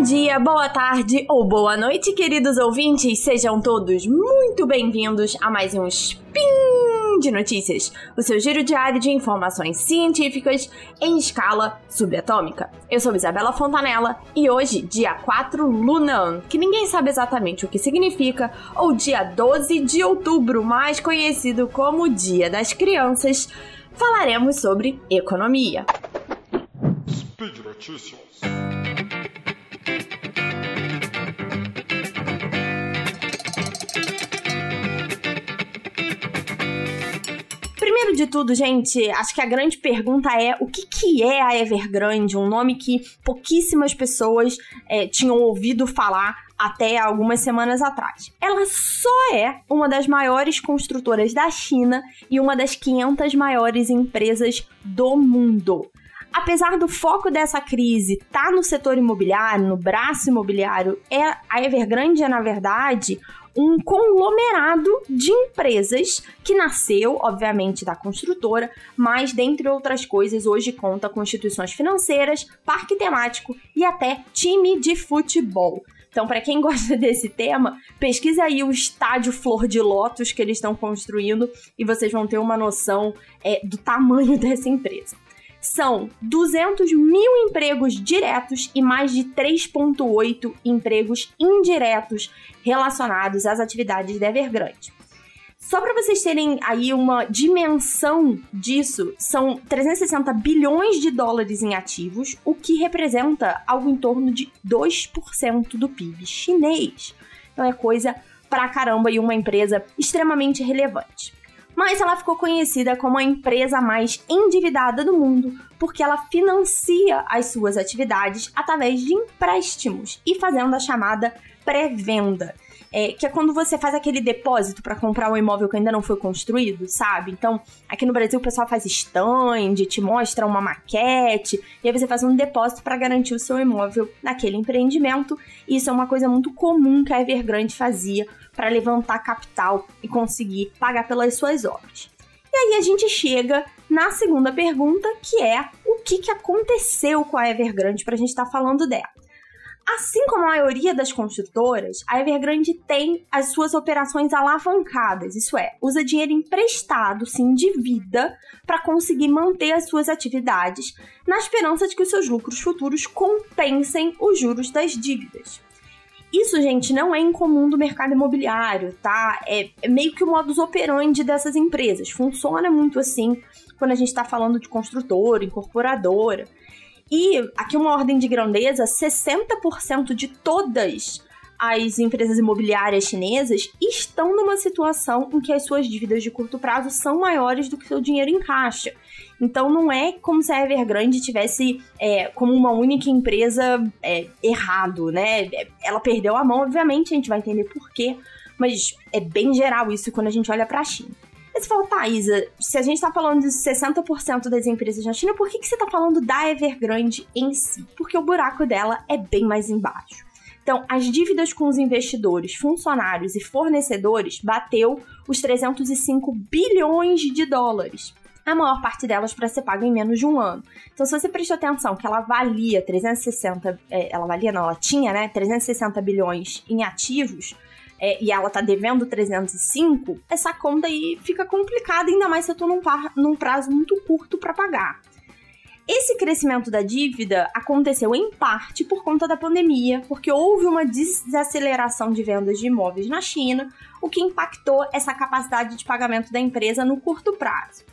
Bom dia, boa tarde ou boa noite, queridos ouvintes. Sejam todos muito bem-vindos a mais um Spin de Notícias, o seu giro diário de informações científicas em escala subatômica. Eu sou Isabela Fontanella e hoje, dia 4 Lunan, que ninguém sabe exatamente o que significa, ou dia 12 de outubro, mais conhecido como Dia das Crianças, falaremos sobre economia. Speed Notícias. Primeiro de tudo, gente, acho que a grande pergunta é o que, que é a Evergrande, um nome que pouquíssimas pessoas é, tinham ouvido falar até algumas semanas atrás. Ela só é uma das maiores construtoras da China e uma das 500 maiores empresas do mundo. Apesar do foco dessa crise estar tá no setor imobiliário, no braço imobiliário, é, a Evergrande é, na verdade, um conglomerado de empresas que nasceu, obviamente, da construtora, mas, dentre outras coisas, hoje conta com instituições financeiras, parque temático e até time de futebol. Então, para quem gosta desse tema, pesquise aí o estádio Flor de Lótus que eles estão construindo e vocês vão ter uma noção é, do tamanho dessa empresa são 200 mil empregos diretos e mais de 3,8 empregos indiretos relacionados às atividades da Evergrande. Só para vocês terem aí uma dimensão disso, são 360 bilhões de dólares em ativos, o que representa algo em torno de 2% do PIB chinês. Então é coisa pra caramba e uma empresa extremamente relevante mas ela ficou conhecida como a empresa mais endividada do mundo porque ela financia as suas atividades através de empréstimos e fazendo a chamada pré-venda. É, que é quando você faz aquele depósito para comprar um imóvel que ainda não foi construído, sabe? Então, aqui no Brasil o pessoal faz stand, te mostra uma maquete, e aí você faz um depósito para garantir o seu imóvel naquele empreendimento. E isso é uma coisa muito comum que a Evergrande fazia para levantar capital e conseguir pagar pelas suas obras. E aí a gente chega na segunda pergunta, que é o que, que aconteceu com a Evergrande para a gente estar tá falando dela. Assim como a maioria das construtoras, a Evergrande tem as suas operações alavancadas, isso é, usa dinheiro emprestado, se endivida, para conseguir manter as suas atividades, na esperança de que os seus lucros futuros compensem os juros das dívidas. Isso, gente, não é incomum do mercado imobiliário, tá? É, é meio que o modus operandi dessas empresas. Funciona muito assim quando a gente está falando de construtora, incorporadora. E aqui uma ordem de grandeza: 60% de todas as empresas imobiliárias chinesas estão numa situação em que as suas dívidas de curto prazo são maiores do que seu dinheiro em caixa. Então não é como se a Evergrande tivesse é, como uma única empresa é, errado, né? Ela perdeu a mão, obviamente, a gente vai entender por quê, mas é bem geral isso quando a gente olha para a China. Aí você fala, tá, Isa, se a gente tá falando de 60% das empresas na China, por que, que você tá falando da Evergrande em si? Porque o buraco dela é bem mais embaixo. Então, as dívidas com os investidores, funcionários e fornecedores bateu os 305 bilhões de dólares. A maior parte delas para ser paga em menos de um ano. Então, se você prestou atenção que ela valia 360, é, ela valia, não, ela tinha, né, 360 bilhões em ativos, é, e ela tá devendo 305, essa conta aí fica complicada, ainda mais se eu tô num, par, num prazo muito curto para pagar. Esse crescimento da dívida aconteceu em parte por conta da pandemia, porque houve uma desaceleração de vendas de imóveis na China, o que impactou essa capacidade de pagamento da empresa no curto prazo.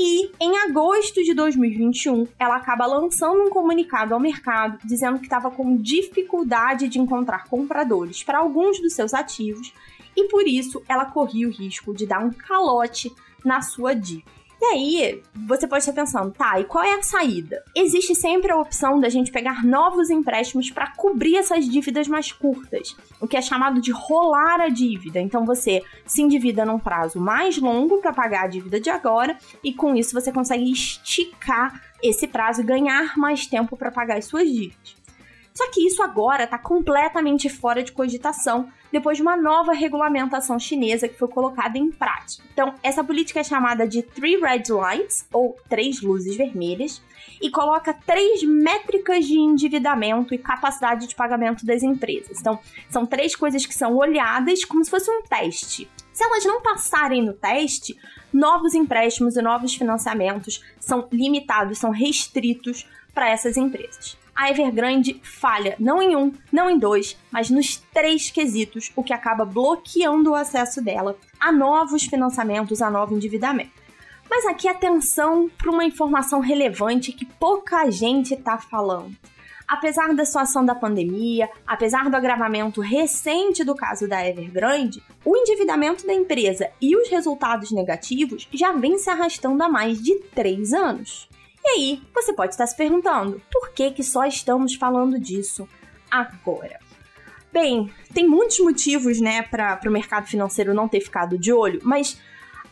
E em agosto de 2021, ela acaba lançando um comunicado ao mercado dizendo que estava com dificuldade de encontrar compradores para alguns dos seus ativos e por isso ela corria o risco de dar um calote na sua dívida. E aí, você pode estar pensando, tá, e qual é a saída? Existe sempre a opção da gente pegar novos empréstimos para cobrir essas dívidas mais curtas, o que é chamado de rolar a dívida. Então você se endivida num prazo mais longo para pagar a dívida de agora, e com isso você consegue esticar esse prazo e ganhar mais tempo para pagar as suas dívidas. Só que isso agora está completamente fora de cogitação, depois de uma nova regulamentação chinesa que foi colocada em prática. Então, essa política é chamada de Three Red Lines, ou Três Luzes Vermelhas, e coloca três métricas de endividamento e capacidade de pagamento das empresas. Então, são três coisas que são olhadas como se fosse um teste. Se elas não passarem no teste, novos empréstimos e novos financiamentos são limitados, são restritos para essas empresas. A Evergrande falha não em um, não em dois, mas nos três quesitos, o que acaba bloqueando o acesso dela a novos financiamentos, a novo endividamento. Mas aqui atenção para uma informação relevante que pouca gente está falando. Apesar da situação da pandemia, apesar do agravamento recente do caso da Evergrande, o endividamento da empresa e os resultados negativos já vêm se arrastando há mais de três anos. E aí, você pode estar se perguntando, por que, que só estamos falando disso agora? Bem, tem muitos motivos, né, para o mercado financeiro não ter ficado de olho, mas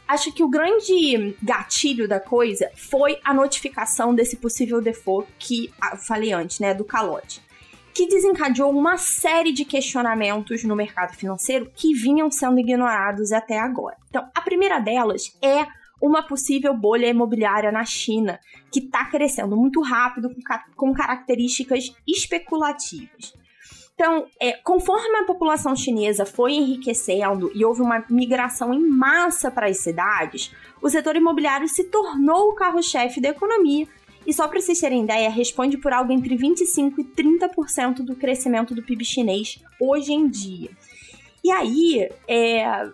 acho que o grande gatilho da coisa foi a notificação desse possível default que eu falei antes, né, do calote. Que desencadeou uma série de questionamentos no mercado financeiro que vinham sendo ignorados até agora. Então, a primeira delas é uma possível bolha imobiliária na China, que está crescendo muito rápido com, características especulativas. Então, é, conforme a população chinesa foi enriquecendo e houve uma migração em massa para as cidades, o setor imobiliário se tornou o carro-chefe da economia e só para vocês terem ideia, responde por algo entre 25% e 30% do crescimento do PIB chinês hoje em dia. E aí, é,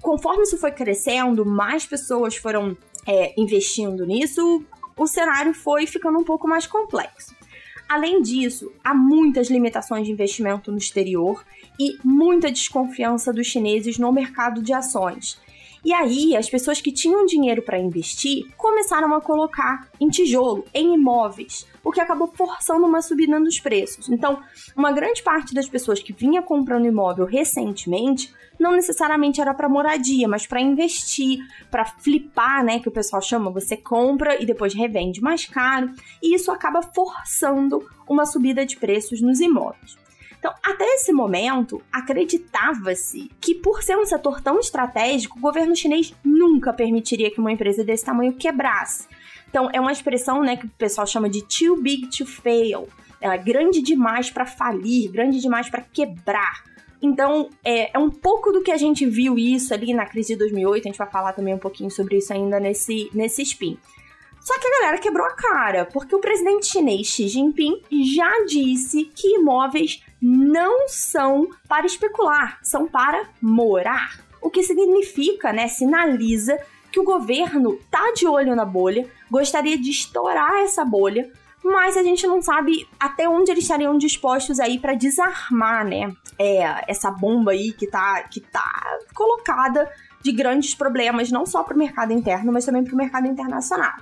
conforme isso foi crescendo, mais pessoas foram é, investindo nisso, o cenário foi ficando um pouco mais complexo. Além disso, há muitas limitações de investimento no exterior e muita desconfiança dos chineses no mercado de ações. E aí, as pessoas que tinham dinheiro para investir começaram a colocar em tijolo, em imóveis, o que acabou forçando uma subida nos preços. Então, uma grande parte das pessoas que vinha comprando imóvel recentemente não necessariamente era para moradia, mas para investir, para flipar, né, que o pessoal chama, você compra e depois revende mais caro, e isso acaba forçando uma subida de preços nos imóveis. Então, até esse momento, acreditava-se que, por ser um setor tão estratégico, o governo chinês nunca permitiria que uma empresa desse tamanho quebrasse. Então, é uma expressão né, que o pessoal chama de too big to fail. É grande demais para falir, grande demais para quebrar. Então, é, é, um pouco do que a gente viu isso ali na crise de 2008. A gente vai falar também um pouquinho sobre isso ainda nesse, nesse spin. Só que a galera quebrou a cara, porque o presidente chinês Xi Jinping já disse que imóveis não são para especular, são para morar. O que significa, né, sinaliza que o governo tá de olho na bolha, gostaria de estourar essa bolha, mas a gente não sabe até onde eles estariam dispostos aí para desarmar, né, é, essa bomba aí que tá, que tá colocada de grandes problemas, não só para o mercado interno, mas também para o mercado internacional.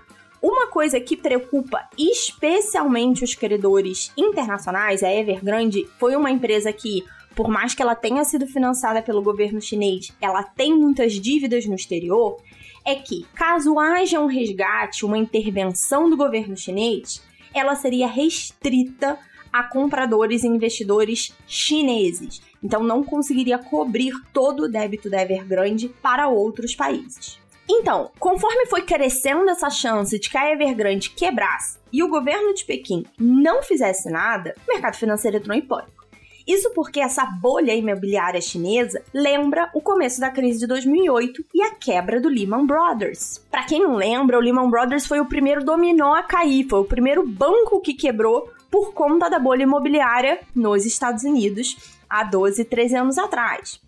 Uma coisa que preocupa especialmente os credores internacionais, a Evergrande foi uma empresa que, por mais que ela tenha sido financiada pelo governo chinês, ela tem muitas dívidas no exterior, é que, caso haja um resgate, uma intervenção do governo chinês, ela seria restrita a compradores e investidores chineses. Então não conseguiria cobrir todo o débito da Evergrande para outros países. Então, conforme foi crescendo essa chance de que a Evergrande quebrasse e o governo de Pequim não fizesse nada, o mercado financeiro entrou em pânico. Isso porque essa bolha imobiliária chinesa lembra o começo da crise de 2008 e a quebra do Lehman Brothers. Para quem não lembra, o Lehman Brothers foi o primeiro dominó a cair, foi o primeiro banco que quebrou por conta da bolha imobiliária nos Estados Unidos há 12, 13 anos atrás.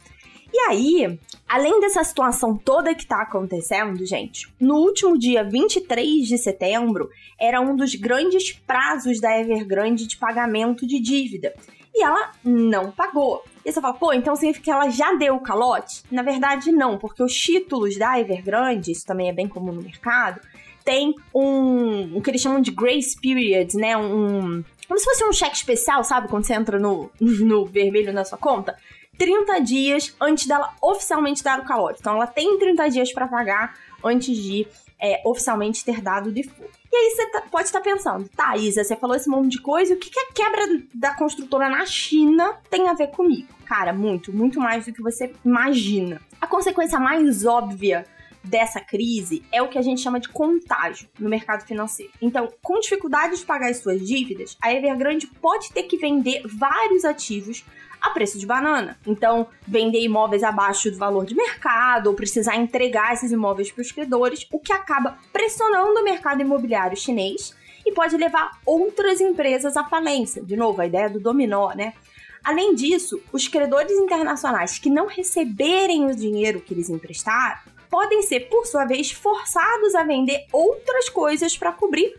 E aí, além dessa situação toda que tá acontecendo, gente, no último dia 23 de setembro era um dos grandes prazos da Evergrande de pagamento de dívida. E ela não pagou. E você fala, pô, então significa que ela já deu o calote? Na verdade, não, porque os títulos da Evergrande, isso também é bem comum no mercado, tem um, o que eles chamam de grace period, né? Um, como se fosse um cheque especial, sabe? Quando você entra no, no vermelho na sua conta 30 dias antes dela oficialmente dar o calote. Então ela tem 30 dias para pagar antes de é, oficialmente ter dado o default. E aí você tá, pode estar pensando, tá, Isa, você falou esse monte de coisa, o que, que a quebra da construtora na China tem a ver comigo? Cara, muito, muito mais do que você imagina. A consequência mais óbvia dessa crise é o que a gente chama de contágio no mercado financeiro. Então, com dificuldade de pagar as suas dívidas, a Evergrande pode ter que vender vários ativos a preço de banana. Então, vender imóveis abaixo do valor de mercado ou precisar entregar esses imóveis para os credores, o que acaba pressionando o mercado imobiliário chinês e pode levar outras empresas à falência. De novo, a ideia do dominó, né? Além disso, os credores internacionais que não receberem o dinheiro que eles emprestaram podem ser, por sua vez, forçados a vender outras coisas para cobrir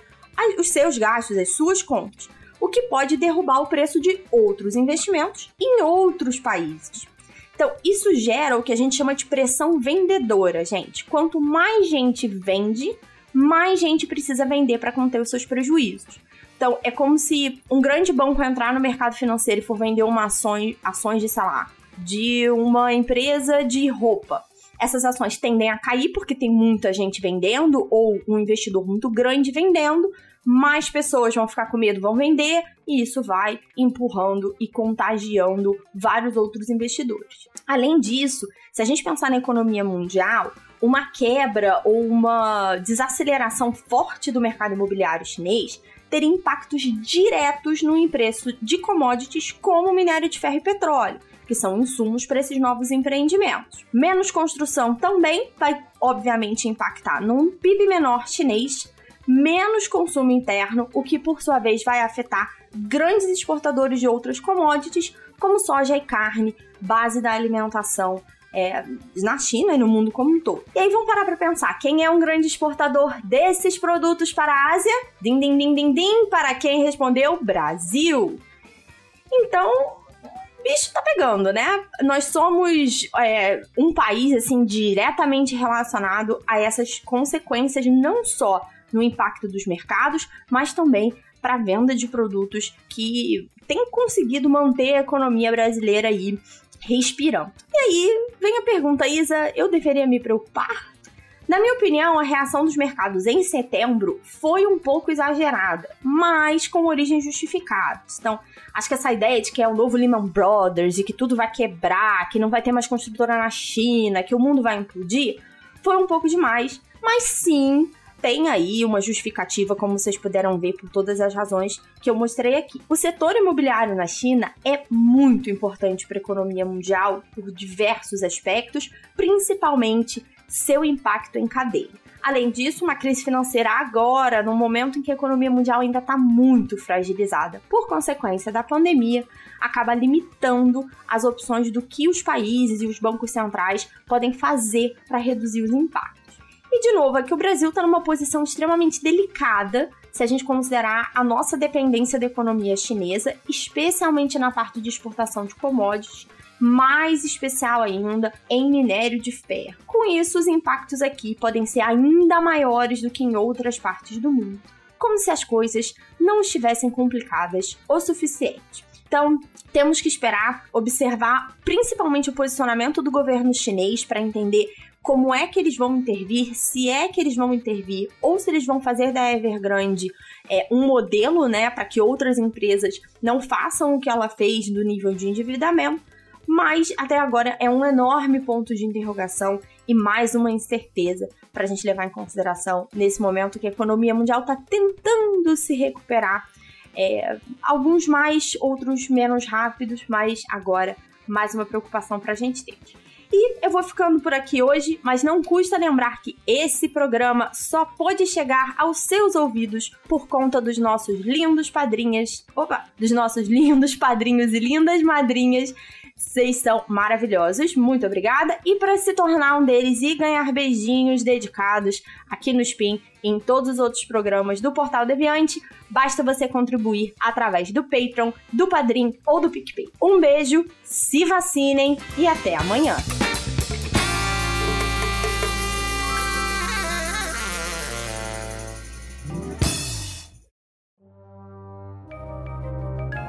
os seus gastos, as suas contas o que pode derrubar o preço de outros investimentos em outros países. Então, isso gera o que a gente chama de pressão vendedora, gente. Quanto mais gente vende, mais gente precisa vender para conter os seus prejuízos. Então, é como se um grande banco entrar no mercado financeiro e for vender uma ações, ações de, sei lá, de uma empresa de roupa. Essas ações tendem a cair porque tem muita gente vendendo ou um investidor muito grande vendendo, mais pessoas vão ficar com medo, vão vender, e isso vai empurrando e contagiando vários outros investidores. Além disso, se a gente pensar na economia mundial, uma quebra ou uma desaceleração forte do mercado imobiliário chinês teria impactos diretos no preço de commodities como minério de ferro e petróleo, que são insumos para esses novos empreendimentos. Menos construção também vai, obviamente, impactar num PIB menor chinês menos consumo interno, o que por sua vez vai afetar grandes exportadores de outras commodities, como soja e carne, base da alimentação é, na China e no mundo como um todo. E aí vamos parar para pensar, quem é um grande exportador desses produtos para a Ásia? Din, din, din, din, din, para quem respondeu Brasil. Então, bicho tá pegando, né? Nós somos é, um país, assim, diretamente relacionado a essas consequências, não só no impacto dos mercados, mas também para a venda de produtos que têm conseguido manter a economia brasileira aí respirando. E aí vem a pergunta, Isa, eu deveria me preocupar? Na minha opinião, a reação dos mercados em setembro foi um pouco exagerada, mas com origens justificadas. Então, acho que essa ideia de que é o novo Lehman Brothers e que tudo vai quebrar, que não vai ter mais construtora na China, que o mundo vai implodir, foi um pouco demais. Mas sim, tem aí uma justificativa, como vocês puderam ver, por todas as razões que eu mostrei aqui. O setor imobiliário na China é muito importante para a economia mundial por diversos aspectos, principalmente seu impacto em cadeia. Além disso, uma crise financeira agora, no momento em que a economia mundial ainda está muito fragilizada, por consequência da pandemia, acaba limitando as opções do que os países e os bancos centrais podem fazer para reduzir os impactos. E, de novo, aqui o Brasil está numa posição extremamente delicada se a gente considerar a nossa dependência da economia chinesa, especialmente na parte de exportação de commodities, mais especial ainda em minério de ferro. Com isso, os impactos aqui podem ser ainda maiores do que em outras partes do mundo, como se as coisas não estivessem complicadas o suficiente. Então, temos que esperar, observar principalmente o posicionamento do governo chinês para entender como é que eles vão intervir, se é que eles vão intervir, ou se eles vão fazer da Evergrande é, um modelo, né, para que outras empresas não façam o que ela fez do nível de endividamento. Mas até agora é um enorme ponto de interrogação e mais uma incerteza para a gente levar em consideração nesse momento que a economia mundial está tentando se recuperar. É, alguns mais, outros menos rápidos, mas agora mais uma preocupação para a gente ter. E eu vou ficando por aqui hoje, mas não custa lembrar que esse programa só pode chegar aos seus ouvidos por conta dos nossos lindos padrinhas. Opa! Dos nossos lindos padrinhos e lindas madrinhas vocês são maravilhosos, muito obrigada. E para se tornar um deles e ganhar beijinhos dedicados aqui no Spin e em todos os outros programas do Portal Deviante, basta você contribuir através do Patreon, do Padrim ou do PicPay. Um beijo, se vacinem e até amanhã.